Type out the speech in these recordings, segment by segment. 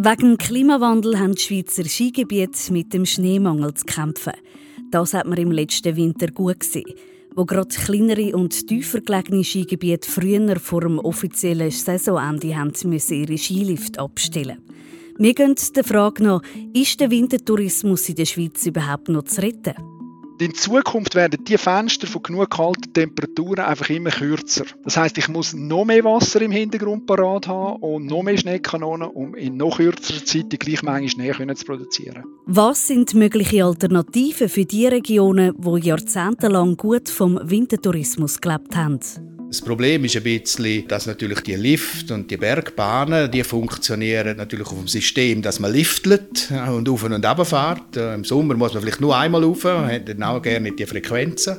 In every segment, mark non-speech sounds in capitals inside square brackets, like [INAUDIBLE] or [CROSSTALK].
Wegen Klimawandel haben die Schweizer Skigebiete mit dem Schneemangel zu kämpfen. Das hat man im letzten Winter gut gesehen, wo gerade kleinere und tiefer gelegene Skigebiete früher vor dem offiziellen Saisonende haben ihre Skilift abstellen. Wir gehen der Frage nach, ist der Wintertourismus in der Schweiz überhaupt noch zu retten? In Zukunft werden die Fenster von genug kalten Temperaturen einfach immer kürzer. Das heißt, ich muss noch mehr Wasser im Hintergrund parat haben und noch mehr Schneekanonen, um in noch kürzerer Zeit die gleiche Menge Schnee zu produzieren. Was sind mögliche Alternativen für die Regionen, die jahrzehntelang gut vom Wintertourismus gelebt haben? Das Problem ist ein bisschen, dass natürlich die Lift und die Bergbahnen, die funktionieren natürlich auf dem System, dass man liftlet und auf und ab fährt. Äh, Im Sommer muss man vielleicht nur einmal rauf, hat dann auch gerne die Frequenzen.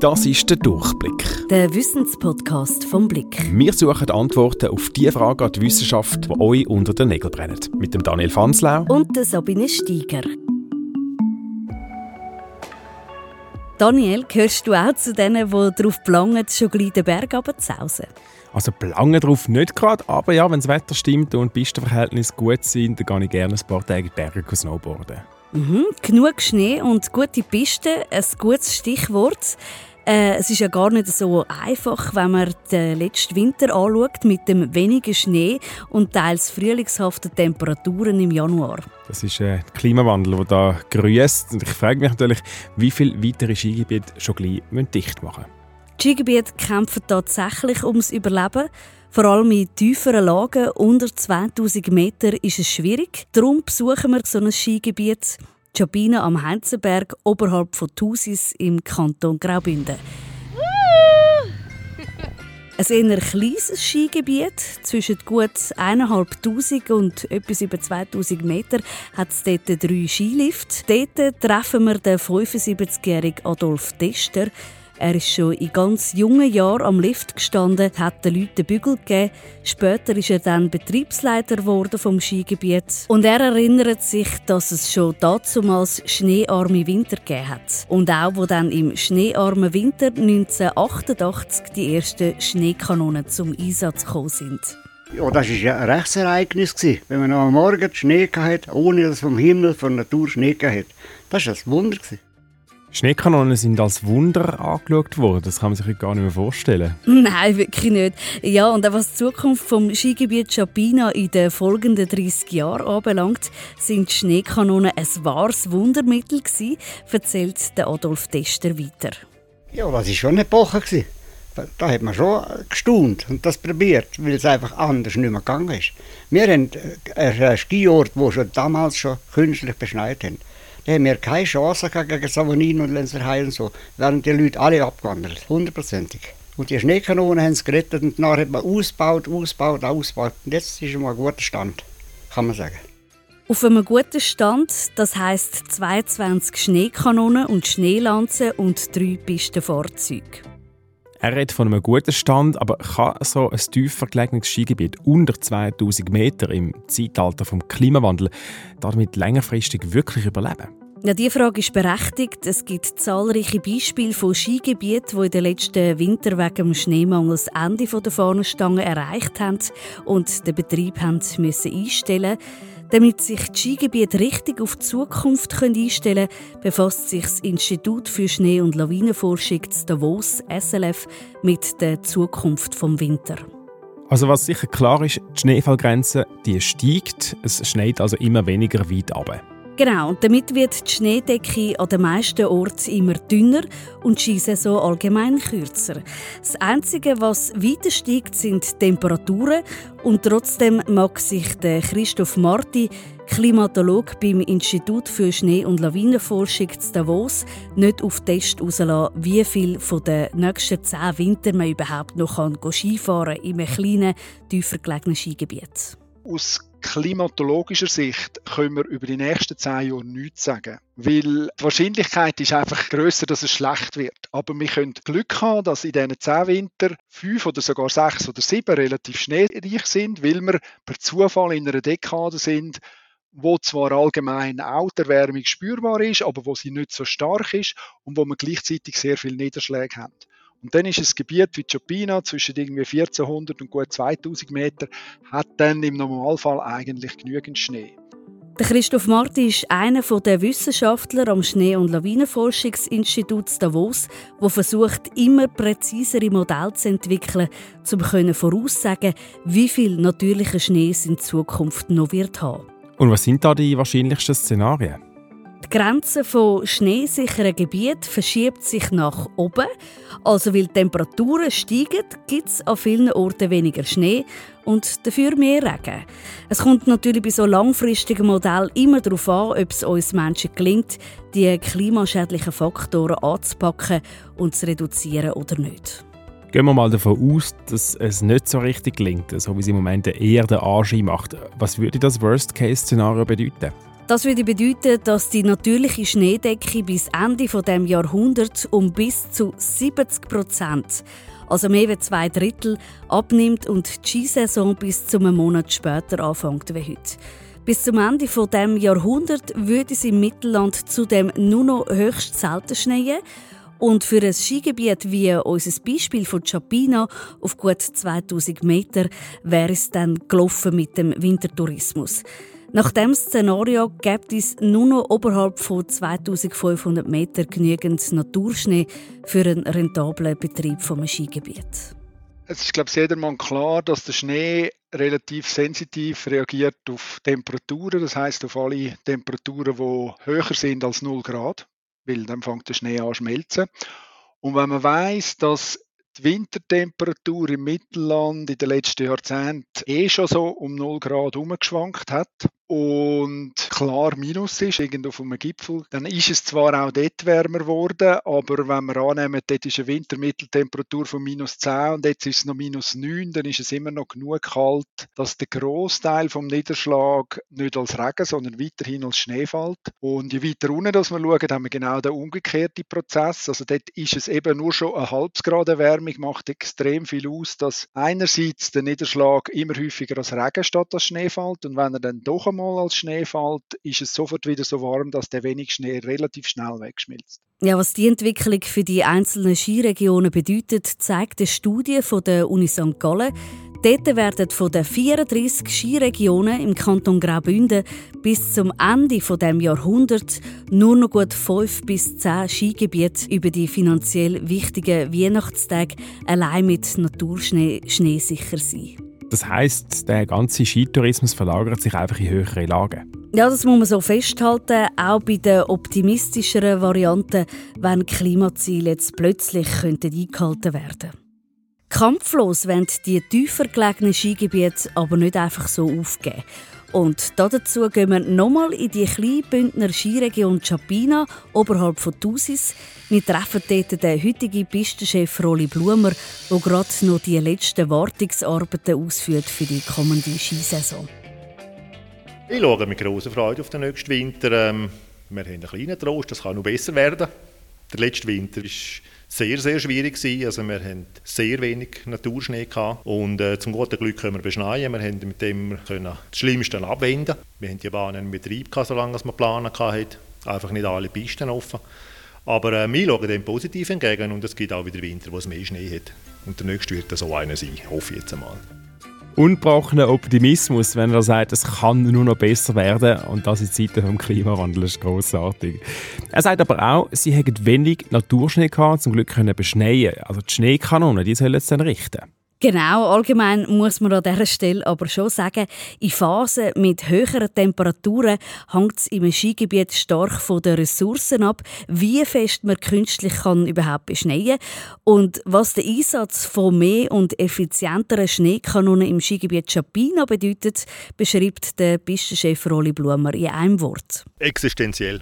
Das ist der Durchblick. Der Wissenspodcast vom Blick. Wir suchen Antworten auf die Fragen an die Wissenschaft, die euch unter den Nägeln brennen. Mit dem Daniel Fanslau und der Sabine Steiger. Daniel, gehörst du auch zu denen, die darauf planen, schon gleich den Berg runterzusausen? Also planen darauf nicht gerade, aber ja, wenn das Wetter stimmt und die Pistenverhältnisse gut sind, dann gehe ich gerne ein paar Tage in die Berge snowboarden. Mhm, genug Schnee und gute Pisten, ein gutes Stichwort. Äh, es ist ja gar nicht so einfach, wenn man den letzten Winter anschaut mit dem wenigen Schnee und teils frühlingshaften Temperaturen im Januar. Das ist ein Klimawandel, der da grüßt. Und ich frage mich natürlich, wie viele weitere Skigebiete schon gleich dicht machen müssen. Die Skigebiete kämpfen tatsächlich ums Überleben. Vor allem in tieferen Lagen unter 2000 Meter ist es schwierig. Darum besuchen wir so ein Skigebiet. Jabina am Heinzenberg oberhalb von Thusis im Kanton Graubünden. Ein eher kleines Skigebiet, zwischen gut 1'500 und etwas über 2000 Meter, hat es dort drei Skilifte. Dort treffen wir den 75-jährigen Adolf Tester. Er ist schon in ganz jungen Jahren am Lift gestanden, hat den Leuten Bügel gegeben. Später ist er dann Betriebsleiter geworden vom Skigebiet. Und er erinnert sich, dass es schon damals schneearme Winter gegeben hat. Und auch, wo dann im schneearmen Winter 1988 die ersten Schneekanonen zum Einsatz gekommen sind. Ja, das war ja ein Rechtsereignis, wenn man am Morgen Schnee hatte, ohne dass vom Himmel, von Natur Schnee hatte. Das war ein Wunder. Schneekanonen sind als Wunder angeschaut worden. Das kann man sich heute gar nicht mehr vorstellen. Nein, wirklich nicht. Ja, und was die Zukunft vom Skigebiet Chapina in den folgenden 30 Jahren anbelangt, sind Schneekanonen ein wahres Wundermittel gewesen, erzählt der Adolf Tester weiter. Ja, das war schon eine Epoche. Da hat man schon gestaunt und das probiert, weil es einfach anders nicht mehr gegangen ist. Wir haben einen Skiort, wo schon damals schon künstlich beschneit haben. Da haben wir keine Chance gegen Savonin und Lenzerheim und so. Da wären die Leute alle abgewandert, hundertprozentig. Und die Schneekanonen haben es gerettet und dann hat man ausgebaut, ausgebaut, ausgebaut. Und jetzt ist mal ein guter Stand, kann man sagen. Auf einem guten Stand, das heisst 22 Schneekanonen und Schneelanzen und drei Pistenfahrzeuge. Er redet von einem guten Stand, aber kann so ein tiefer gelegenes Skigebiet unter 2000 Meter im Zeitalter vom Klimawandel damit längerfristig wirklich überleben? Ja, diese Frage ist berechtigt. Es gibt zahlreiche Beispiele von Skigebieten, die in den letzten Winter wegen dem Schneemangel das Ende der Fahnenstange erreicht haben und den Betrieb haben müssen einstellen damit sich die Skigebiete richtig auf die Zukunft einstellen können, befasst sich das Institut für Schnee- und Lawinenforschung Davos, SLF, mit der Zukunft vom Winter. Also was sicher klar ist, die Schneefallgrenze die steigt, es schneit also immer weniger weit runter. Genau, und damit wird die Schneedecke an den meisten Orten immer dünner und die Skisaison allgemein kürzer. Das Einzige, was weiter steigt, sind die Temperaturen und trotzdem mag sich der Christoph Marti, Klimatologe beim Institut für Schnee- und Lawinenforschung zu Davos, nicht auf Test herauslassen, wie viel von den nächsten zehn Winter man überhaupt noch Skifahren kann in einem kleinen, tiefer gelegenen Skigebiet. Aus klimatologischer Sicht können wir über die nächsten zehn Jahre nichts sagen. Weil die Wahrscheinlichkeit ist einfach größer, dass es schlecht wird. Aber wir können Glück haben, dass in diesen zehn Winter fünf oder sogar sechs oder sieben relativ schneereich sind, weil wir per Zufall in einer Dekade sind, wo zwar allgemein auch spürbar ist, aber wo sie nicht so stark ist und wo wir gleichzeitig sehr viel Niederschläge haben. Und dann ist ein Gebiet wie Chopina zwischen irgendwie 1400 und gut 2000 Meter, hat dann im Normalfall eigentlich genügend Schnee. Der Christoph Marti ist einer der Wissenschaftler am Schnee- und Lawinenforschungsinstitut Davos, der versucht, immer präzisere Modelle zu entwickeln, um voraussagen wie viel natürlicher Schnee es in Zukunft noch wird haben. Und was sind da die wahrscheinlichsten Szenarien? Die Grenze von schneesicheren Gebieten verschiebt sich nach oben. Also weil die Temperaturen steigen, gibt es an vielen Orten weniger Schnee und dafür mehr Regen. Es kommt natürlich bei so langfristigen Modellen immer darauf an, ob es uns Menschen gelingt, die klimaschädlichen Faktoren anzupacken und zu reduzieren oder nicht. Gehen wir mal davon aus, dass es nicht so richtig gelingt, so wie es im Moment der Anschein macht. Was würde das Worst-Case-Szenario bedeuten? Das würde bedeuten, dass die natürliche Schneedecke bis Ende dieses Jahrhunderts um bis zu 70 Prozent, also mehr als zwei Drittel, abnimmt und die Skisaison bis zu einem Monat später anfängt wie heute. Bis zum Ende dieses Jahrhunderts würde es im Mittelland zudem nur noch höchst selten schneien. Und für ein Skigebiet wie unser Beispiel von Chapina auf gut 2000 Meter wäre es dann gelaufen mit dem Wintertourismus. Nach diesem Szenario gibt es nur noch oberhalb von 2500 Metern genügend Naturschnee für einen rentablen Betrieb eines Skigebiet. Es ist, glaube ich, jedermann klar, dass der Schnee relativ sensitiv reagiert auf Temperaturen, das heißt auf alle Temperaturen, die höher sind als 0 Grad, weil dann fängt der Schnee an zu schmelzen. Und wenn man weiß, dass die Wintertemperatur im Mittelland in den letzten Jahrzehnten eh schon so um 0 Grad umgeschwankt hat, und klar Minus ist, irgendwo auf einem Gipfel, dann ist es zwar auch dort wärmer geworden, aber wenn wir annehmen, dort ist eine Wintermitteltemperatur von minus 10 und jetzt ist es noch minus 9, dann ist es immer noch genug kalt, dass der Großteil vom Niederschlag nicht als Regen, sondern weiterhin als Schnee fällt. Und je weiter unten dass wir schauen, haben wir genau den umgekehrten Prozess. Also dort ist es eben nur schon eine halbes Grad Erwärmung, macht extrem viel aus, dass einerseits der Niederschlag immer häufiger als Regen statt als Schnee fällt und wenn er dann doch einmal einmal als Schnee fällt, ist es sofort wieder so warm, dass der wenig Schnee relativ schnell wegschmilzt. Ja, was die Entwicklung für die einzelnen Skiregionen bedeutet, zeigt eine Studie von der Uni St. Gallen. Dort werden von den 34 Skiregionen im Kanton Graubünden bis zum Ende dieses Jahrhunderts nur noch gut 5 bis 10 Skigebiete über die finanziell wichtigen Weihnachtstage allein mit Naturschnee schneesicher sein. Das heißt, der ganze Skitourismus verlagert sich einfach in höhere Lagen. Ja, das muss man so festhalten, auch bei den optimistischeren Varianten, wenn Klimaziele jetzt plötzlich könnten eingehalten werden Kampflos werden die tiefer gelegenen Skigebiete aber nicht einfach so aufgeben. Und dazu gehen wir nochmal in die kleine Bündner Skiregion Chapina oberhalb von Thusis. Wir treffen dort den heutigen Pistenchef Rolli Blumer, der gerade noch die letzten Wartungsarbeiten ausführt für die kommende Skisaison. Ich schaue mit großer Freude auf den nächsten Winter. Ähm, wir haben einen kleinen Trost, das kann noch besser werden. Der letzte Winter ist sehr, sehr schwierig gewesen. Also wir hatten sehr wenig Naturschnee gehabt. und äh, zum guten Glück können wir beschneien. Wir haben mit dem können das Schlimmste abwenden. Wir haben die Bahnen in Betrieb gehabt, solange wir planen hatten. Einfach nicht alle Pisten offen. Aber äh, wir schauen dem positiv entgegen und es gibt auch wieder Winter, wo es mehr Schnee hat. Und der nächste wird so einer sein, hoffe ich jetzt einmal ungebrochener Optimismus, wenn er sagt, es kann nur noch besser werden und das in Zeiten des Klimawandels ist grossartig. Er sagt aber auch, sie hätten wenig Naturschnee gehabt, zum Glück können beschneien. Also die Schneekanonen, die sollen es dann richten. Genau, allgemein muss man an dieser Stelle aber schon sagen, in Phasen mit höheren Temperaturen hängt es im Skigebiet stark von den Ressourcen ab, wie fest man künstlich kann überhaupt beschneien und was der Einsatz von mehr und effizienteren Schneekanonen im Skigebiet Chapina bedeutet, beschreibt der Pistenchef Rolli Blumer in einem Wort. Existenziell.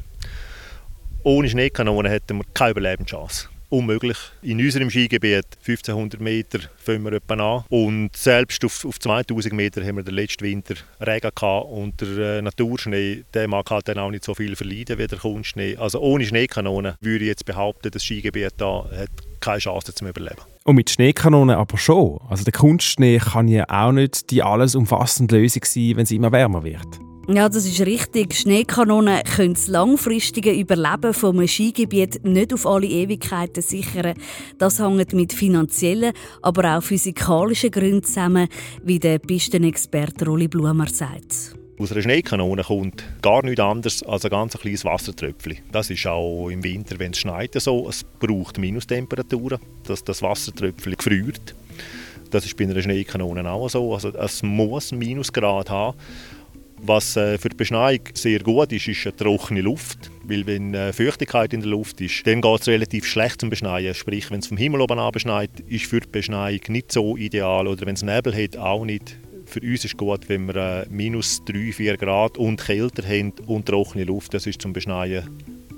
Ohne Schneekanonen hätten wir keine Überlebenschance unmöglich. In unserem Skigebiet 1500 Meter fangen wir etwa an und selbst auf, auf 2000 Meter haben wir den letzten Winter Regen gehabt und der äh, Naturschnee, der mag halt dann auch nicht so viel verleiden wie der Kunstschnee. Also ohne Schneekanonen würde ich jetzt behaupten, das Skigebiet da hat keine Chance zum Überleben. Und mit Schneekanonen aber schon. Also der Kunstschnee kann ja auch nicht die alles umfassende Lösung sein, wenn es immer wärmer wird. Ja, das ist richtig. Schneekanonen können das langfristige Überleben vom Skigebiet nicht auf alle Ewigkeiten sichern. Das hängt mit finanziellen, aber auch physikalischen Gründen zusammen, wie der Pistenexperte Rolli Blumer sagt. Aus einer Schneekanone kommt gar nichts anderes als ein ganz kleines Wassertröpfchen. Das ist auch im Winter, wenn es schneit, so. Es braucht Minustemperaturen, dass das Wassertröpfchen gefriert. Das ist bei einer Schneekanone auch so. Also es muss Minusgrad haben. Was äh, für die Beschneiung sehr gut ist, ist eine trockene Luft. Weil wenn äh, Feuchtigkeit in der Luft ist, dann geht es relativ schlecht zum Beschneien. Sprich, wenn es vom Himmel oben beschneit, ist für die Beschneiung nicht so ideal. Oder wenn es Nebel hat, auch nicht. Für uns ist gut, wenn wir äh, minus 3, 4 Grad und kälter haben und trockene Luft. Das ist zum Beschneien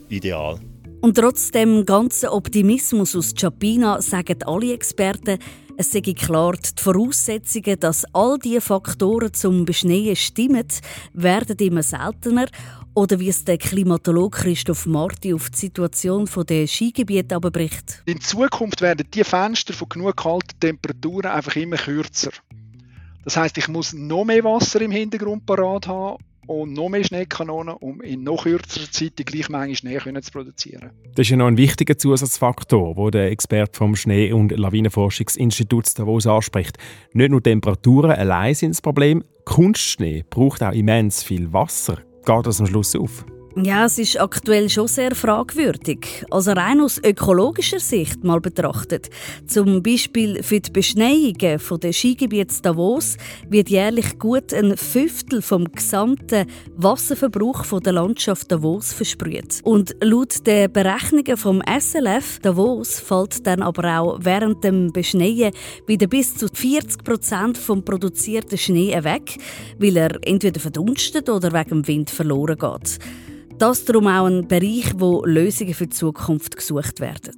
ideal. Und trotz dem ganzen Optimismus aus Chapina sagen alle Experten, es sei klar, die Voraussetzungen, dass all diese Faktoren zum Beschneien stimmen, werden immer seltener. Oder wie es der Klimatologe Christoph Marti auf die Situation der Skigebiete aber bricht. In Zukunft werden die Fenster von genug kalten Temperaturen einfach immer kürzer. Das heißt, ich muss noch mehr Wasser im Hintergrund parat haben und noch mehr Schneekanonen, um in noch kürzerer Zeit die gleiche Menge Schnee zu produzieren. Das ist ja noch ein wichtiger Zusatzfaktor, den der Experte vom Schnee- und Lawinenforschungsinstitut Davos anspricht. Nicht nur Temperaturen allein sind das Problem, Kunstschnee braucht auch immens viel Wasser. Geht das am Schluss auf? Ja, es ist aktuell schon sehr fragwürdig. Also rein aus ökologischer Sicht mal betrachtet. Zum Beispiel für die Beschneiungen der Skigebiets Davos wird jährlich gut ein Fünftel vom gesamten Wasserverbrauch von der Landschaft Davos versprüht. Und laut den Berechnungen vom SLF Davos fällt dann aber auch während dem Beschneien wieder bis zu 40 Prozent vom produzierten Schnee weg, weil er entweder verdunstet oder wegen dem Wind verloren geht. Das darum auch ein Bereich, wo Lösungen für die Zukunft gesucht werden.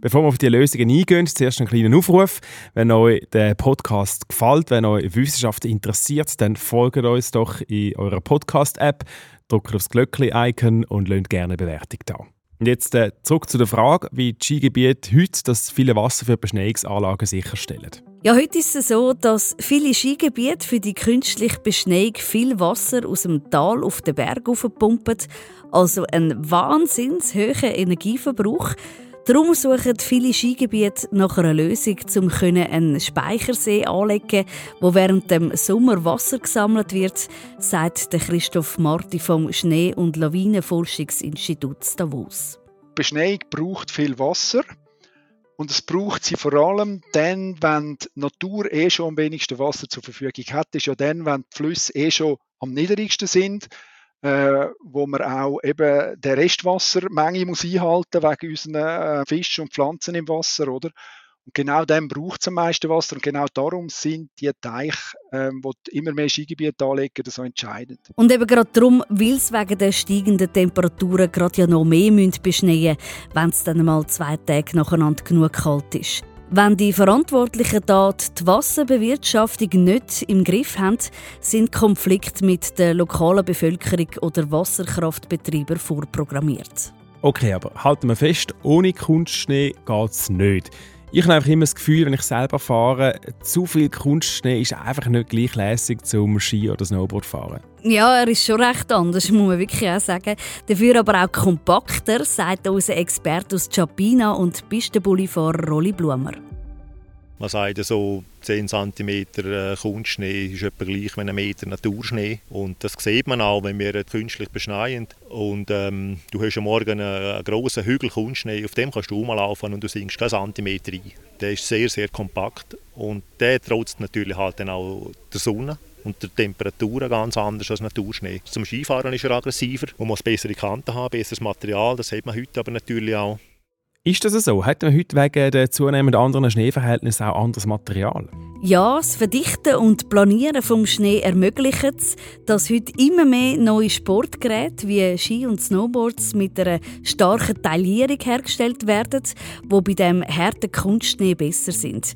Bevor wir auf die Lösungen eingehen, zuerst einen kleinen Aufruf. Wenn euch der Podcast gefällt, wenn euch Wissenschaft interessiert, dann folgt uns doch in eurer Podcast-App, drückt aufs Glöckchen-Icon und lasst gerne eine Bewertung da. Und jetzt äh, zurück zu der Frage, wie die Skigebiete heute das viele Wasser für Beschneiungsanlagen sicherstellen. Ja, heute ist es so, dass viele Skigebiete für die künstliche Beschneiung viel Wasser aus dem Tal auf den Berg pumpen. Also ein wahnsinns hoher Energieverbrauch. Darum suchen viele Skigebiete nach einer Lösung, um einen Speichersee anzulegen, wo während dem Sommer Wasser gesammelt wird, sagt Christoph Marti vom Schnee- und Lawinenforschungsinstitut Davos. Beschneiung braucht viel Wasser. Und es braucht sie vor allem dann, wenn die Natur eh schon am wenigsten Wasser zur Verfügung hat. Das ist ja dann, wenn die Flüsse eh schon am niedrigsten sind, äh, wo man auch eben der Restwassermenge muss einhalten wegen unseren äh, Fischen und Pflanzen im Wasser, oder? Und genau dann braucht es am meisten Wasser und genau darum sind die Teiche, ähm, die immer mehr Skigebiete anlegen, so entscheidend. Und eben gerade darum, weil es wegen der steigenden Temperaturen gerade ja noch mehr beschneien müssen, wenn es dann mal zwei Tage nacheinander genug kalt ist. Wenn die Verantwortlichen dort die Wasserbewirtschaftung nicht im Griff haben, sind Konflikte mit der lokalen Bevölkerung oder Wasserkraftbetreiber vorprogrammiert. Okay, aber halten wir fest, ohne Kunstschnee geht es nicht. Ich habe einfach immer das Gefühl, wenn ich selber fahre, zu viel Kunstschnee ist einfach nicht gleichlässig zum Ski- oder Snowboard fahren. Ja, er ist schon recht anders, muss man wirklich auch sagen. Dafür aber auch kompakter, sagt unser Experte aus Chapina und Pistenbullifahrer Rolli Blumer. Man sagt so 10 cm Kunstschnee ist etwa gleich wie ein Meter Naturschnee. Und das sieht man auch, wenn wir künstlich beschneien. Und ähm, du hast am Morgen einen, einen grossen Hügel Kunstschnee, auf dem kannst du rumlaufen und du sinkst keinen Zentimeter ein. Der ist sehr, sehr kompakt und der trotzt natürlich halt dann auch der Sonne und der Temperatur ganz anders als Naturschnee. Zum Skifahren ist er aggressiver, man muss bessere Kanten haben, besseres Material, das hat man heute aber natürlich auch. Ist das so? Hat man heute wegen der zunehmend anderen Schneeverhältnisse auch anderes Material? Ja, das Verdichten und Planieren vom Schnee ermöglicht es, dass heute immer mehr neue Sportgeräte wie Ski und Snowboards mit einer starken Taillierung hergestellt werden, wo bei dem harten Kunstschnee besser sind.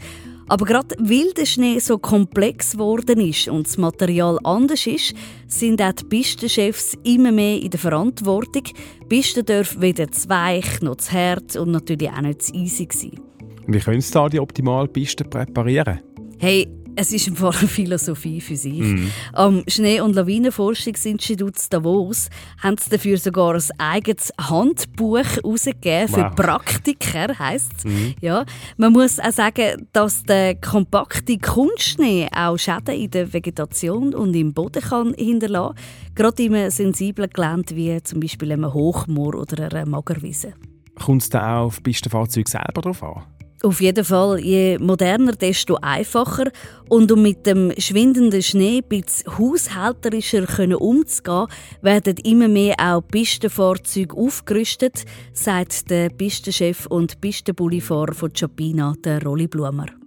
Aber gerade weil der Schnee so komplex geworden ist und das Material anders ist, sind auch die Pistenchefs immer mehr in der Verantwortung. Die Pisten dürfen weder zu weich noch zu hart und natürlich auch nicht zu easy sein. Wie können Sie da die optimale Piste präparieren? Hey, Es ist eine [LAUGHS] Philosophie für sich. Mhm. Am Schnee- und Lawinenforschungsinstitut Davos haben sie dafür sogar ein eigenes Handbuch herausgegeben für wow. Praktiker, heisst es. Mhm. Ja, man muss auch sagen, dass der kompakte Kunstschnee auch Schäden in der Vegetation und im Boden kann hinterlassen kann. Gerade in einem sensiblen Gelände wie zum Beispiel einem Hochmoor oder einer Magerwiese. Kommt es da auch auf Pistenfahrzeuge selber drauf an? Auf jeden Fall, je moderner, desto einfacher. Und um mit dem schwindenden Schnee ein haushälterischer umzugehen, werden immer mehr auch Pistenfahrzeuge aufgerüstet, sagt der Pistenchef und Pistenbullifahrer von Chapina, der Rolli Blumer.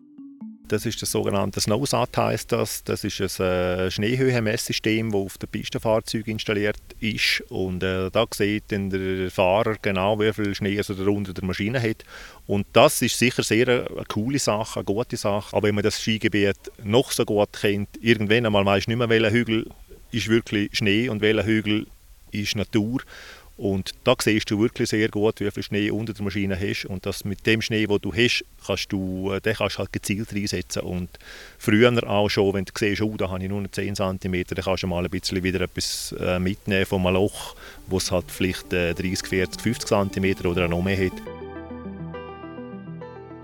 Das ist das sogenannte Snowsat heißt das. Das ist ein äh, Schneehöhenmesssystem, das auf dem Pistenfahrzeug installiert ist. Und äh, da sieht dann der Fahrer genau, wie viel Schnee er unter der Maschine hat. Und das ist sicher sehr eine, eine coole Sache, eine gute Sache. Aber wenn man das Skigebiet noch so gut kennt, irgendwann einmal weiß nicht mehr, welcher Hügel ist wirklich Schnee und welcher Hügel ist Natur. Und da siehst du wirklich sehr gut, wie viel Schnee unter der Maschine hast. Und das mit dem Schnee, den du hast, kannst du, äh, den kannst halt gezielt reinsetzen. Und früher auch schon, wenn du siehst, oh, da habe ich nur 10 cm, dann kannst du mal ein bisschen wieder etwas äh, mitnehmen von einem Loch, wo es halt vielleicht 30, 40, 50 cm oder noch mehr hat.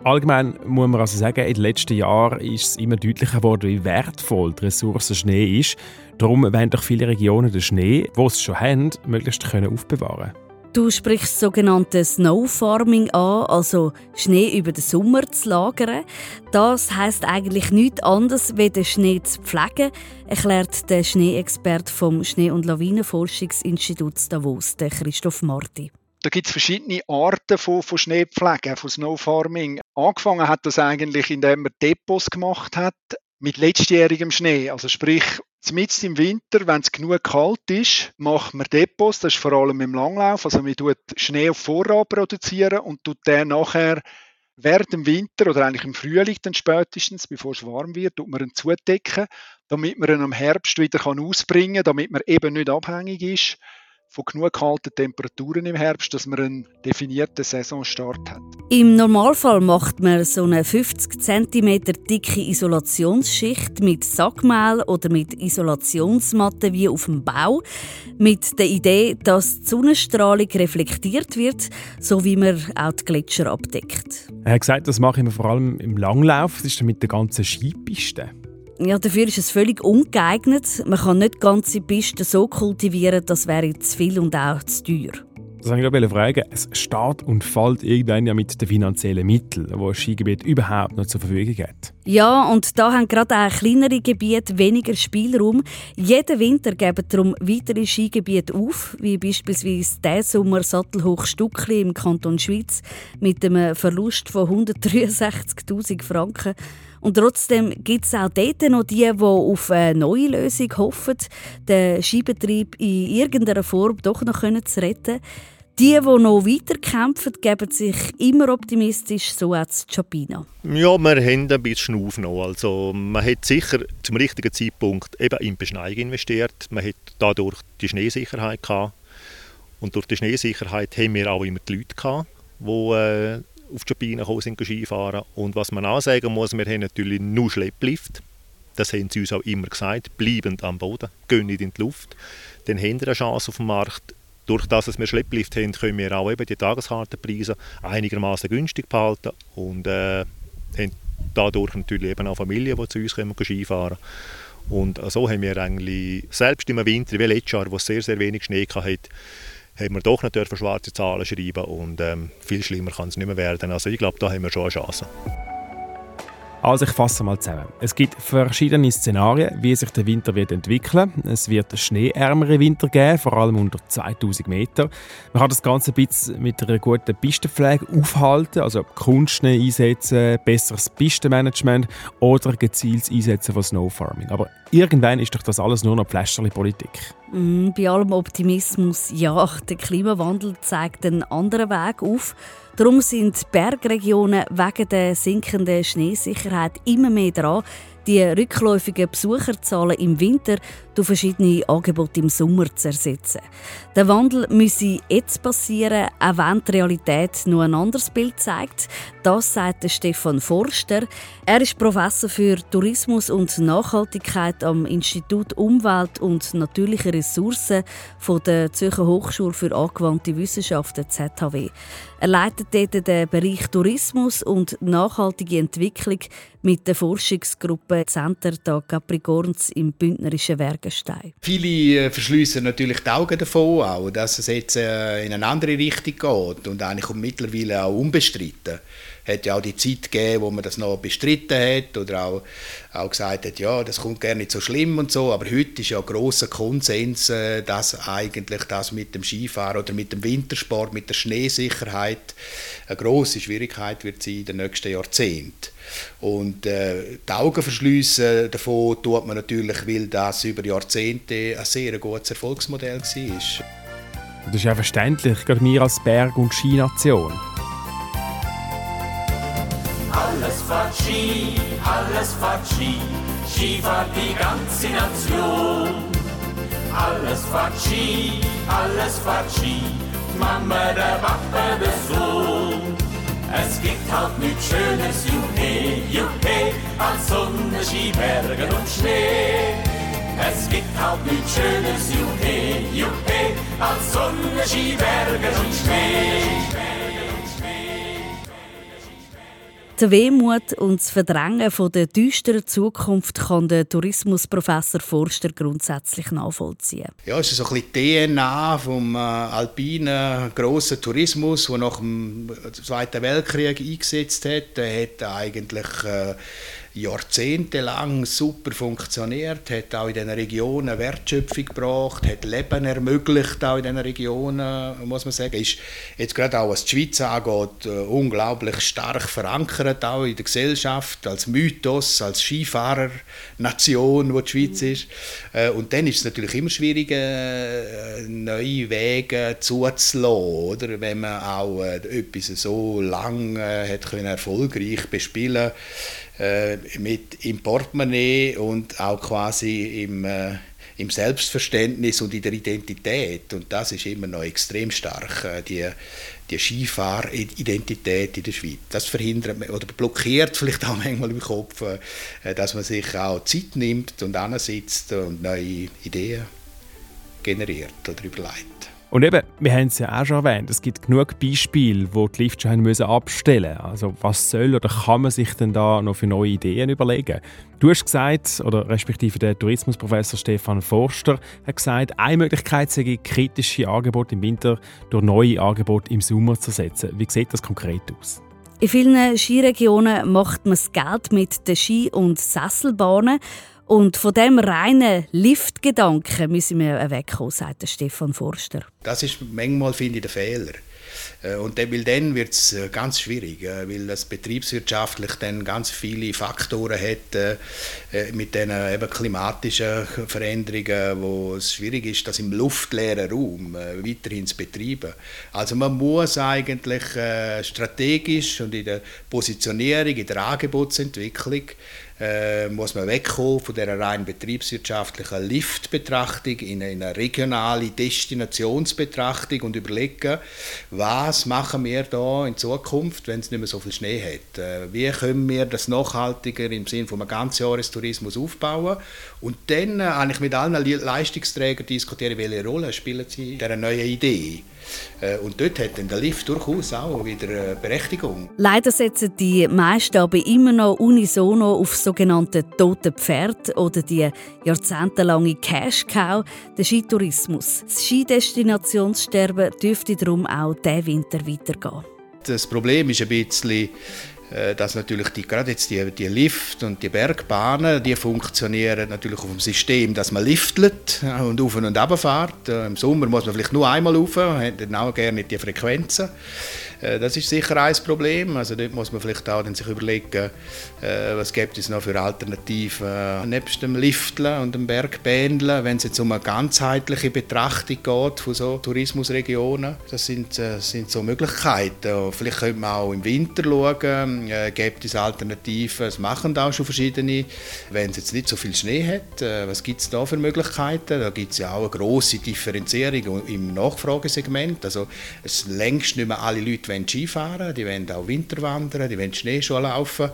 Allgemein muss man also sagen, in den letzten Jahren ist es immer deutlicher geworden, wie wertvoll die Ressource Schnee ist. Darum wollen doch viele Regionen den Schnee, wo es schon haben, möglichst können aufbewahren Du sprichst sogenannte Snow Farming an, also Schnee über den Sommer zu lagern. Das heißt eigentlich nichts anderes, wie den Schnee zu pflegen, erklärt der Schneeexperte vom Schnee- und Lawinenforschungsinstitut Davos, Christoph Marti. Da gibt es verschiedene Arten von, von Schneepflege, von Snow Farming. Angefangen hat das eigentlich, indem man Depots gemacht hat mit letztjährigem Schnee. Also sprich, Mitten im Winter, wenn es genug kalt ist, macht man Depots. Das ist vor allem im Langlauf. Also man tut Schnee auf Vorrat produzieren und tut den nachher während dem Winter oder eigentlich im Frühling dann spätestens, bevor es warm wird, tut man ihn zudecken, damit man ihn im Herbst wieder ausbringen kann, damit man eben nicht abhängig ist von genug kalten Temperaturen im Herbst, dass man einen definierten Saisonstart hat. Im Normalfall macht man so eine 50 cm dicke Isolationsschicht mit Sackmehl oder mit Isolationsmatte wie auf dem Bau, mit der Idee, dass die Sonnenstrahlung reflektiert wird, so wie man auch die Gletscher abdeckt. Er hat gesagt, das mache ich vor allem im Langlauf, das ist mit der ganzen Skipiste. Ja, dafür ist es völlig ungeeignet. Man kann nicht ganze Pisten so kultivieren, das wäre zu viel und auch zu teuer. Das wollte ich fragen. Es steht und fällt irgendwann ja mit den finanziellen Mitteln, die ein Skigebiet überhaupt noch zur Verfügung hat. Ja, und da haben gerade auch kleinere Gebiete weniger Spielraum. Jeden Winter geben darum weitere Skigebiete auf, wie beispielsweise der Sommer Sattelhoch Stuckli im Kanton Schweiz mit einem Verlust von 163.000 Franken. Und trotzdem gibt es auch dort noch die, die auf eine neue Lösung hoffen, den Skibetrieb in irgendeiner Form doch noch zu retten. Die, die noch weiterkämpfen, geben sich immer optimistisch, so als Chapina. Ja, wir haben ein bisschen noch. Also, man hat sicher zum richtigen Zeitpunkt eben in Beschneiung investiert. Man hat dadurch die Schneesicherheit gehabt. Und durch die Schneesicherheit haben wir auch immer die Leute gehabt, die äh, auf die Alpine gekommen sind, Skifahren. Und was man auch sagen muss, wir haben natürlich nur Schlepplift. Das haben sie uns auch immer gesagt, bleibend am Boden, gehen nicht in die Luft. Dann haben wir eine Chance auf dem Markt. Durch das, dass wir Schlepplift haben, können wir auch eben die Tageskartenpreise einigermaßen günstig behalten und äh, haben dadurch natürlich eben auch Familien, die zu uns kommen, Skifahren und so haben wir eigentlich, selbst im Winter wie letztes Jahr, wo es sehr, sehr wenig Schnee hatte, haben wir doch nicht schwarze Zahlen schreiben und ähm, viel schlimmer kann es nicht mehr werden. Also ich glaube, da haben wir schon eine Chance. Also ich fasse mal zusammen. Es gibt verschiedene Szenarien, wie sich der Winter wird entwickeln. Es wird schneeärmere Winter geben, vor allem unter 2000 Meter. Man kann das Ganze ein bisschen mit einer guten Pistenpflege aufhalten, also Kunstschnee einsetzen, besseres Pistenmanagement oder gezieltes Einsetzen von Snowfarming. Aber irgendwann ist doch das alles nur noch Pflästerli-Politik. Mm, bei allem Optimismus, ja, der Klimawandel zeigt einen anderen Weg auf. Darum sind Bergregionen wegen der sinkenden Schneesicherheit immer mehr dran, die rückläufigen Besucherzahlen im Winter durch verschiedene Angebote im Sommer zu ersetzen. Der Wandel müsse jetzt passieren, auch wenn die Realität nur ein anderes Bild zeigt. Das sagt Stefan Forster. Er ist Professor für Tourismus und Nachhaltigkeit am Institut Umwelt und natürliche Ressourcen von der Zürcher Hochschule für angewandte Wissenschaften ZHW. Er leitet dort den Bereich Tourismus und nachhaltige Entwicklung mit der Forschungsgruppe Center da Capricorns im bündnerischen Wergenstein. Viele äh, verschließen natürlich die Augen davon, auch, dass es jetzt äh, in eine andere Richtung geht und eigentlich mittlerweile auch unbestritten hat ja auch die Zeit gegeben, wo man das noch bestritten hat oder auch, auch gesagt hat, ja, das kommt gar nicht so schlimm und so. Aber heute ist ja ein grosser Konsens, äh, dass eigentlich das mit dem Skifahren oder mit dem Wintersport, mit der Schneesicherheit eine grosse Schwierigkeit wird sein in den nächsten Jahrzehnten. Und äh, die Augen verschliessen davon tut man natürlich, weil das über Jahrzehnte ein sehr gutes Erfolgsmodell war. Das ist ja verständlich, gerade wir als Berg- und Skination. Alles fährt Ski, alles fährt Ski, die ganze Nation. Alles Ski, alles Ski, Mama, der Papa, der Sohn. Es gibt halt nichts Schönes, juhe, juhe, als Sonne, Ski, Berge und Schnee. Es gibt halt nichts Schönes, juhe, juhe, als Sonne, Ski, Berge und Schnee. Die Wehmut und das Verdrängen von der düsteren Zukunft kann der Tourismusprofessor Forster grundsätzlich nachvollziehen. Ja, es ist so ein bisschen DNA vom äh, alpinen grossen Tourismus, der nach dem Zweiten Weltkrieg eingesetzt hat. Der hat eigentlich äh, jahrzehntelang super funktioniert, hat auch in diesen Regionen Wertschöpfung gebracht, hat Leben ermöglicht auch in diesen Regionen, muss man sagen. Ist jetzt gerade auch was die Schweiz angeht, äh, unglaublich stark verankert auch in der Gesellschaft, als Mythos, als Skifahrernation, wo die Schweiz ist. Äh, und dann ist es natürlich immer schwierig, äh, neue Wege zuzulassen, oder? wenn man auch etwas so lang hat können erfolgreich bespielen konnte äh, mit im Portemonnaie und auch quasi im, äh, im Selbstverständnis und in der Identität. Und das ist immer noch extrem stark, äh, die, die Skifahridentität in der Schweiz. Das verhindert oder blockiert vielleicht auch manchmal im Kopf, äh, dass man sich auch Zeit nimmt und ansitzt und neue Ideen generiert oder überlegt. Und eben, wir haben es ja auch schon erwähnt, es gibt genug Beispiele, wo die Liftscheine müssen abstellen müssen. Also was soll oder kann man sich denn da noch für neue Ideen überlegen? Du hast gesagt, oder respektive der Tourismusprofessor Stefan Forster hat gesagt, eine Möglichkeit sei, kritische Angebote im Winter durch neue Angebote im Sommer zu setzen. Wie sieht das konkret aus? In vielen Skiregionen macht man das Geld mit den Ski- und Sesselbahnen. Und von dem reinen Liftgedanken müssen wir wegkommen, sagt Stefan Forster. Das ist manchmal, finde ich, der Fehler. Äh, und weil dann wird es äh, ganz schwierig, äh, weil das betriebswirtschaftlich dann ganz viele Faktoren hat mit den eben klimatischen Veränderungen, wo es schwierig ist, das im luftleeren Raum weiterhin zu betreiben. Also man muss eigentlich strategisch und in der Positionierung, in der Angebotsentwicklung äh, muss man wegkommen von der rein betriebswirtschaftlichen Liftbetrachtung in eine regionale Destinationsbetrachtung und überlegen, was machen wir da in Zukunft, wenn es nicht mehr so viel Schnee hat. Äh, wie können wir das nachhaltiger im Sinne von einem Ganzjahrestourismus aufbauen und dann äh, eigentlich mit allen Leistungsträgern diskutieren, welche Rolle spielen sie in dieser neuen Idee. Äh, und dort hat dann der Lift durchaus auch wieder eine Berechtigung. Leider setzen die meisten aber immer noch unisono auf sogenannte tote Pferd oder die jahrzehntelange Cash-Cow, den Skitourismus. Das Skidestinationssterben dürfte darum auch diesen Winter weitergehen. Das Problem ist ein bisschen, äh, dass natürlich die, gerade jetzt die, die Lift und die Bergbahnen, die funktionieren natürlich auf dem System, dass man liftlet und auf und ab fährt. Äh, Im Sommer muss man vielleicht nur einmal rauf, hat dann auch gerne die Frequenzen. Äh, das ist sicher ein Problem. Also dort muss man vielleicht auch dann sich überlegen, äh, was gibt es noch für Alternativen äh, nebst dem Lifteln und dem Bergbändeln, wenn es jetzt um eine ganzheitliche Betrachtung geht von so Tourismusregionen. Das sind, sind so Möglichkeiten. Vielleicht könnte man auch im Winter schauen, gibt es Alternativen. Es machen da schon verschiedene. Wenn es jetzt nicht so viel Schnee hat, was gibt es da für Möglichkeiten? Da gibt es ja auch eine grosse Differenzierung im Nachfragesegment. Also es längst nicht mehr alle Leute wollen Skifahren, die wollen auch Winterwandern, die wollen Schneeschuh laufen,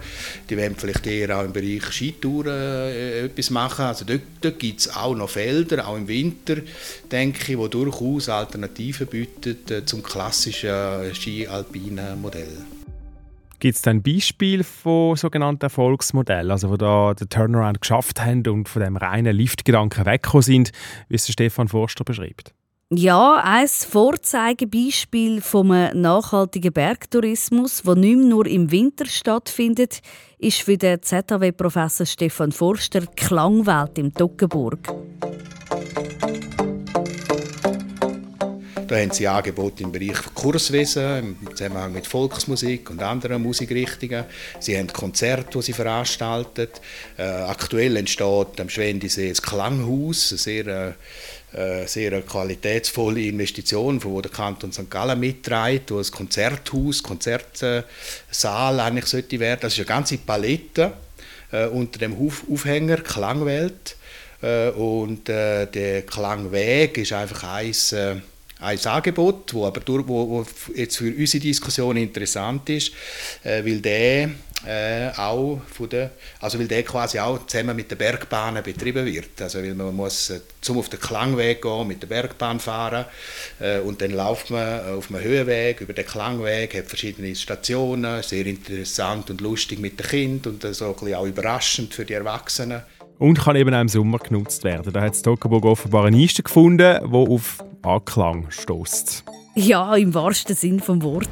die wollen vielleicht eher auch im Bereich Skitouren äh, etwas machen. Also dort, dort gibt es auch noch Felder, auch im Winter, denke ich, wo durchaus Alternativen bieten äh, zum klassischen Ski-alpinen Modell. Gibt es ein Beispiel von sogenannten Erfolgsmodellen, also wo da den Turnaround geschafft haben und von dem reinen Liftgedanken weggekommen sind, wie es Stefan Forster beschreibt? Ja, ein Vorzeigebeispiel vom nachhaltigen Bergtourismus, der nicht mehr nur im Winter stattfindet, ist für den ZHW-Professor Stefan Forster die Klangwelt im Toggenburg. Da haben sie Angebote im Bereich Kurswesen, im Zusammenhang mit Volksmusik und anderen Musikrichtungen. Sie haben Konzerte, die sie veranstalten. Äh, aktuell entsteht am Schwendisee das Klanghaus, sehr äh, sehr qualitätsvolle Investition, von wo der Kanton St. Gallen mitträgt, wo ein Konzerthaus, Konzertsaal eigentlich sollte werden. Das ist eine ganze Palette äh, unter dem Aufhänger Klangwelt äh, und äh, der Klangweg ist einfach eins äh, ein Angebot, wo aber durch, wo, wo jetzt für unsere Diskussion interessant ist, äh, weil der äh, auch von der, also weil der quasi auch zusammen mit den Bergbahnen betrieben wird. Also weil man muss äh, zum auf den Klangweg gehen, mit der Bergbahn fahren äh, und dann läuft man auf einem Höhenweg über den Klangweg, hat verschiedene Stationen, sehr interessant und lustig mit den Kindern und so ein auch überraschend für die Erwachsenen. Und kann eben auch im Sommer genutzt werden. Da hat Toggenburg offenbar eine Nische gefunden, die auf Anklang stößt. Ja, im wahrsten Sinn vom Wort.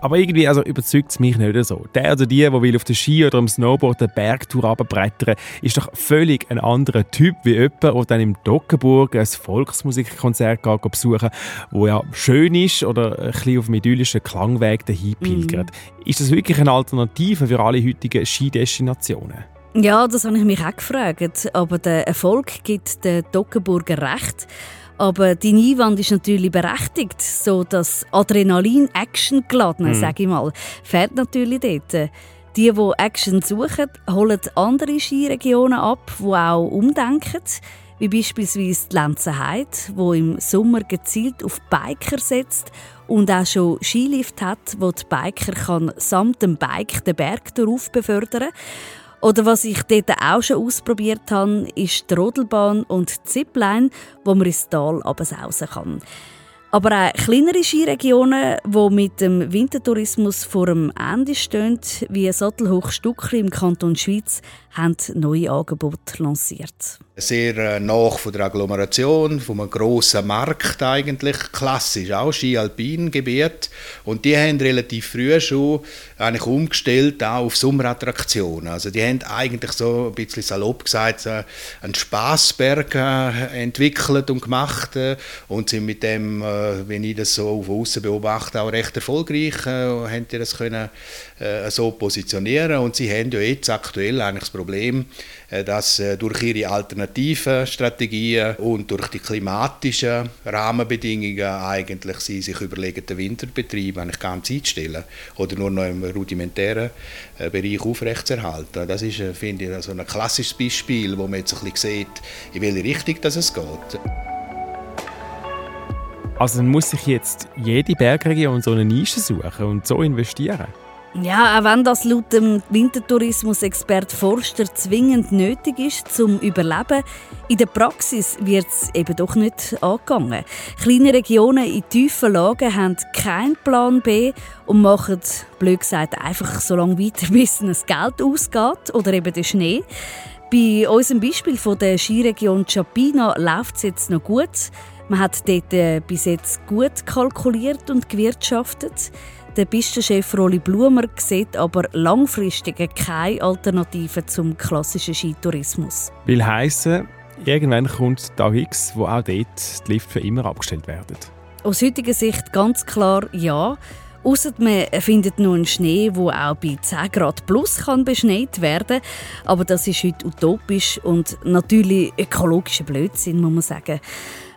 Aber irgendwie also überzeugt es mich nicht so. Der oder die, der will auf der Ski oder am Snowboard eine Bergtour runterbrettern, ist doch völlig ein anderer Typ wie jemand, der dann im Dockenburg ein Volksmusikkonzert geht, besuchen wo ja schön ist oder ein bisschen auf dem idyllischen Klangweg dahin pilgert. Mhm. Ist das wirklich eine Alternative für alle heutigen Skidestinationen? Ja, das habe ich mich auch gefragt. Aber der Erfolg gibt den Dockenburger recht. Aber dein Einwand ist natürlich berechtigt. So das Adrenalin-Action geladen, mhm. sage ich mal, fehlt natürlich dort. Die, die Action suchen, holen andere Skiregionen ab, die auch umdenken. Wie beispielsweise die Lenzenheide, wo im Sommer gezielt auf Biker setzt und auch schon Skilift hat, wo die Biker kann samt dem Bike den Berg darauf befördern kann. Oder was ich dort auch schon ausprobiert habe, ist die Rodelbahn und die Zipline, wo man ins Tal runtersausen kann. Aber auch kleinere Skiregionen, die mit dem Wintertourismus vor dem Ende stehen, wie Sattelhoch Stuckli im Kanton Schweiz, haben neue Angebote lanciert. Sehr äh, nach von der Agglomeration, von einem grossen Markt eigentlich, klassisch, auch Ski-Alpin-Gebiet. Und die haben relativ früh schon eigentlich umgestellt auch auf Sommerattraktionen. Also die haben eigentlich so ein bisschen salopp gesagt, einen Spassberg äh, entwickelt und gemacht äh, und sind mit dem, wenn ich das so von außen beobachte, auch recht erfolgreich, haben die das können äh, so positionieren und sie haben ja jetzt aktuell eigentlich das Problem, äh, dass äh, durch ihre alternativen Strategien und durch die klimatischen Rahmenbedingungen eigentlich sie sich überlegen, den Winterbetrieb eigentlich ganz einzustellen oder nur noch im rudimentären Bereich aufrechtzuerhalten. Das ist, finde ich, also ein klassisches Beispiel, wo man jetzt ein bisschen sieht, in welche Richtung das es geht. Also dann muss sich jetzt jede Bergregion so eine Nische suchen und so investieren? Ja, auch wenn das laut dem Wintertourismus-Expert Forster zwingend nötig ist zum Überleben, in der Praxis wird es eben doch nicht angegangen. Kleine Regionen in tiefen Lagen haben keinen Plan B und machen, blöd gesagt, einfach so lange weiter, [LAUGHS] bis das Geld ausgeht oder eben der Schnee. Bei unserem Beispiel von der Skiregion Chapina läuft es jetzt noch gut. Man hat dort äh, bis jetzt gut kalkuliert und gewirtschaftet. Der Pistenchef Rolli Blumer sieht aber langfristig keine Alternative zum klassischen Skitourismus. Will heißen, irgendwann kommt der Tag X, wo auch dort die Lift für immer abgestellt werden. Aus heutiger Sicht ganz klar ja. Ausser man findet noch einen Schnee, der auch bei 10 Grad plus kann beschneit werden Aber das ist heute utopisch und natürlich ökologischer Blödsinn, muss man sagen.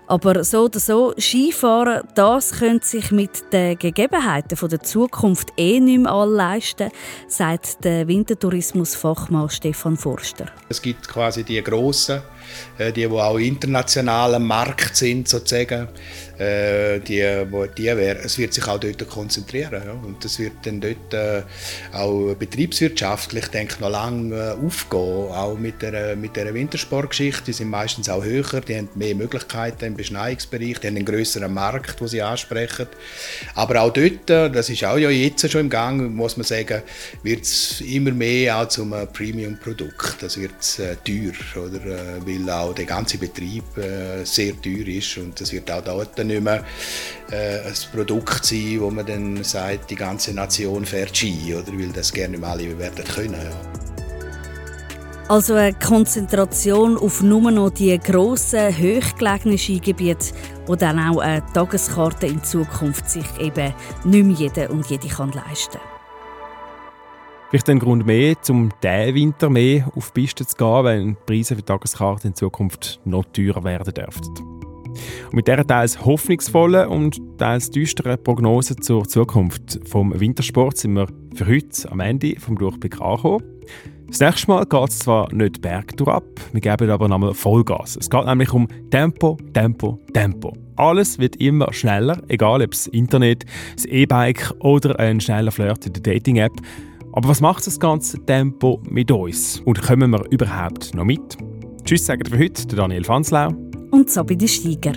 Aber so oder so, Skifahren, das könnte sich mit den Gegebenheiten der Zukunft eh nicht mehr alle leisten, sagt der Wintertourismusfachmann Stefan Forster. Es gibt quasi die grossen, die, die auch international am Markt sind, sozusagen. Äh, die, die wär, es wird sich auch dort konzentrieren. Ja. Und das wird dann dort äh, auch betriebswirtschaftlich, denke ich, noch lange äh, aufgehen. Auch mit der, mit der Wintersportgeschichte. Die sind meistens auch höher, die haben mehr Möglichkeiten im Beschneiungsbereich, die haben einen größeren Markt, den sie ansprechen. Aber auch dort, äh, das ist auch ja jetzt schon im Gang, muss man sagen, wird es immer mehr auch zum äh, Premium-Produkt. Das wird äh, teuer, oder? weil auch der ganze Betrieb sehr teuer ist und das wird auch dort nicht mehr äh, ein Produkt sein, wo man dann sagt, die ganze Nation fährt Ski, oder weil das gerne nicht alle werden können. Ja. Also eine Konzentration auf nur noch die grossen, hochgelegenen Skigebiete, wo dann auch eine Tageskarte in Zukunft sich eben nicht mehr jeder und jede kann leisten kann. Vielleicht ein Grund mehr, um diesen Winter mehr auf die Piste zu gehen, wenn die Preise für Tageskarten in Zukunft noch teurer werden dürften. Und mit dieser teils hoffnungsvollen und teils düsteren Prognose zur Zukunft vom Wintersport sind wir für heute am Ende vom Durchblick angekommen. Das nächste Mal geht es zwar nicht bergtour ab, wir geben aber nochmal Vollgas. Es geht nämlich um Tempo, Tempo, Tempo. Alles wird immer schneller, egal ob das Internet, das E-Bike oder ein schneller Flirt in der Dating-App. Aber was macht das ganze Tempo mit uns? Und kommen wir überhaupt noch mit? Tschüss, sagen für heute, Daniel Fanslau und Sabine Steiger.